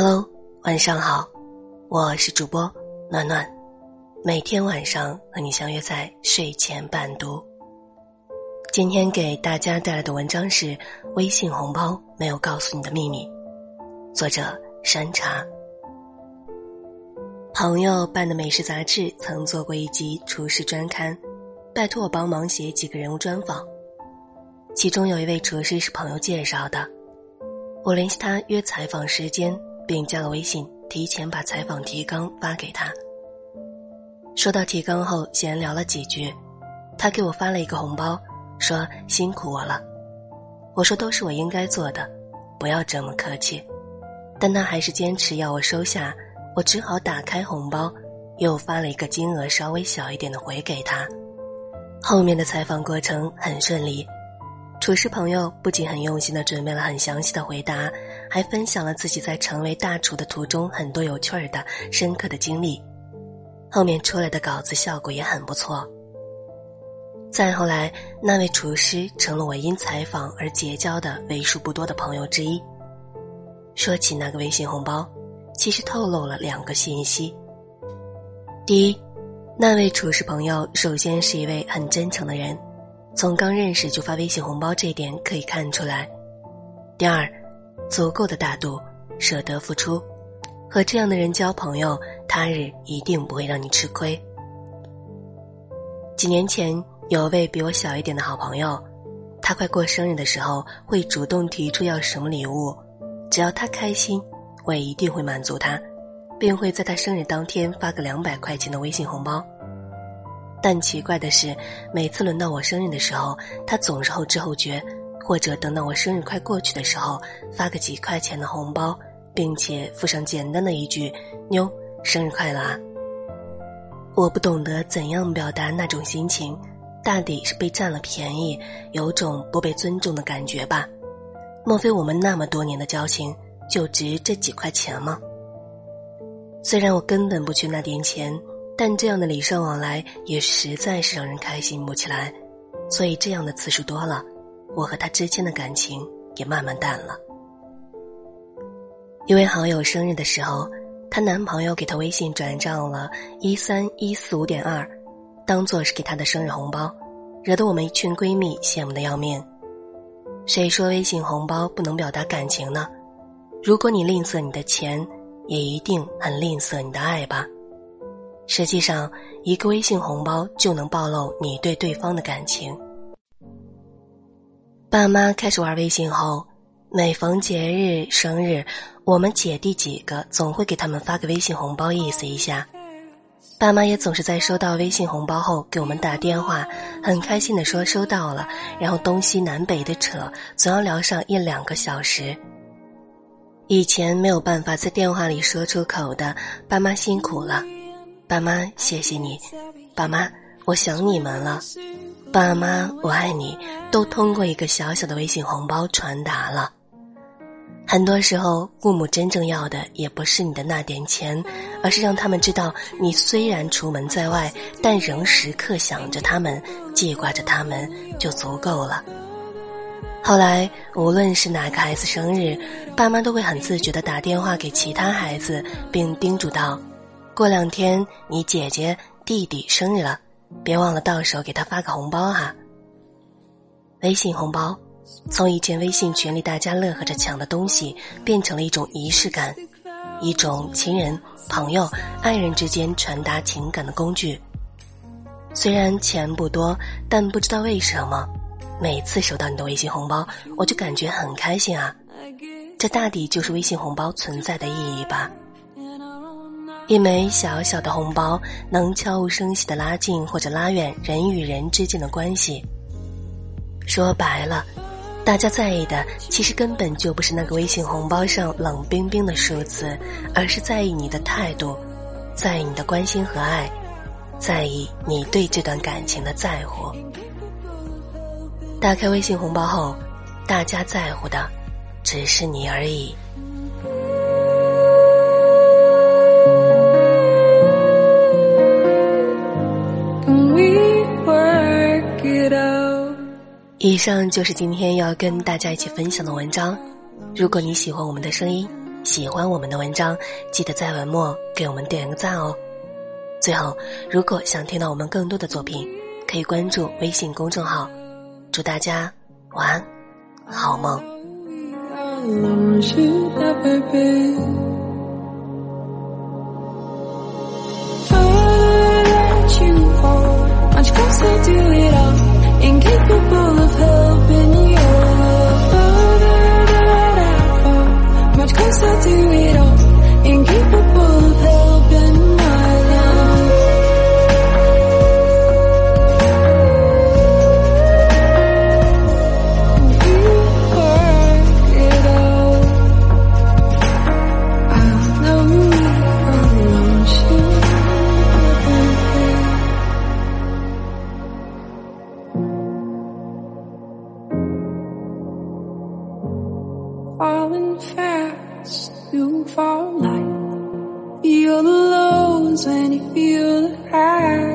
Hello，晚上好，我是主播暖暖，每天晚上和你相约在睡前伴读。今天给大家带来的文章是《微信红包没有告诉你的秘密》，作者山茶。朋友办的美食杂志曾做过一集厨师专刊，拜托我帮忙写几个人物专访，其中有一位厨师是朋友介绍的，我联系他约采访时间。并加了微信，提前把采访提纲发给他。收到提纲后，闲聊了几句，他给我发了一个红包，说辛苦我了。我说都是我应该做的，不要这么客气。但他还是坚持要我收下，我只好打开红包，又发了一个金额稍微小一点的回给他。后面的采访过程很顺利。厨师朋友不仅很用心的准备了很详细的回答，还分享了自己在成为大厨的途中很多有趣儿的、深刻的经历。后面出来的稿子效果也很不错。再后来，那位厨师成了我因采访而结交的为数不多的朋友之一。说起那个微信红包，其实透露了两个信息：第一，那位厨师朋友首先是一位很真诚的人。从刚认识就发微信红包这一点可以看出来。第二，足够的大度，舍得付出，和这样的人交朋友，他日一定不会让你吃亏。几年前，有位比我小一点的好朋友，他快过生日的时候会主动提出要什么礼物，只要他开心，我也一定会满足他，并会在他生日当天发个两百块钱的微信红包。但奇怪的是，每次轮到我生日的时候，他总是后知后觉，或者等到我生日快过去的时候，发个几块钱的红包，并且附上简单的一句“妞，生日快乐啊！”我不懂得怎样表达那种心情，大抵是被占了便宜，有种不被尊重的感觉吧？莫非我们那么多年的交情，就值这几块钱吗？虽然我根本不缺那点钱。但这样的礼尚往来也实在是让人开心不起来，所以这样的次数多了，我和他之间的感情也慢慢淡了。一位好友生日的时候，她男朋友给她微信转账了一三一四五点二，当做是给她的生日红包，惹得我们一群闺蜜羡慕的要命。谁说微信红包不能表达感情呢？如果你吝啬你的钱，也一定很吝啬你的爱吧。实际上，一个微信红包就能暴露你对对方的感情。爸妈开始玩微信后，每逢节日、生日，我们姐弟几个总会给他们发个微信红包，意思一下。爸妈也总是在收到微信红包后给我们打电话，很开心的说收到了，然后东西南北的扯，总要聊上一两个小时。以前没有办法在电话里说出口的，爸妈辛苦了。爸妈，谢谢你，爸妈，我想你们了，爸妈，我爱你，都通过一个小小的微信红包传达了。很多时候，父母真正要的也不是你的那点钱，而是让他们知道你虽然出门在外，但仍时刻想着他们，记挂着他们就足够了。后来，无论是哪个孩子生日，爸妈都会很自觉的打电话给其他孩子，并叮嘱道。过两天你姐姐弟弟生日了，别忘了到时候给他发个红包哈。微信红包，从以前微信群里大家乐呵着抢的东西，变成了一种仪式感，一种亲人、朋友、爱人之间传达情感的工具。虽然钱不多，但不知道为什么，每次收到你的微信红包，我就感觉很开心啊。这大抵就是微信红包存在的意义吧。一枚小小的红包，能悄无声息的拉近或者拉远人与人之间的关系。说白了，大家在意的其实根本就不是那个微信红包上冷冰冰的数字，而是在意你的态度，在意你的关心和爱，在意你对这段感情的在乎。打开微信红包后，大家在乎的只是你而已。以上就是今天要跟大家一起分享的文章。如果你喜欢我们的声音，喜欢我们的文章，记得在文末给我们点个赞哦。最后，如果想听到我们更多的作品，可以关注微信公众号。祝大家晚安，好梦。Fast, you fall light. Feel the lows when you feel the high.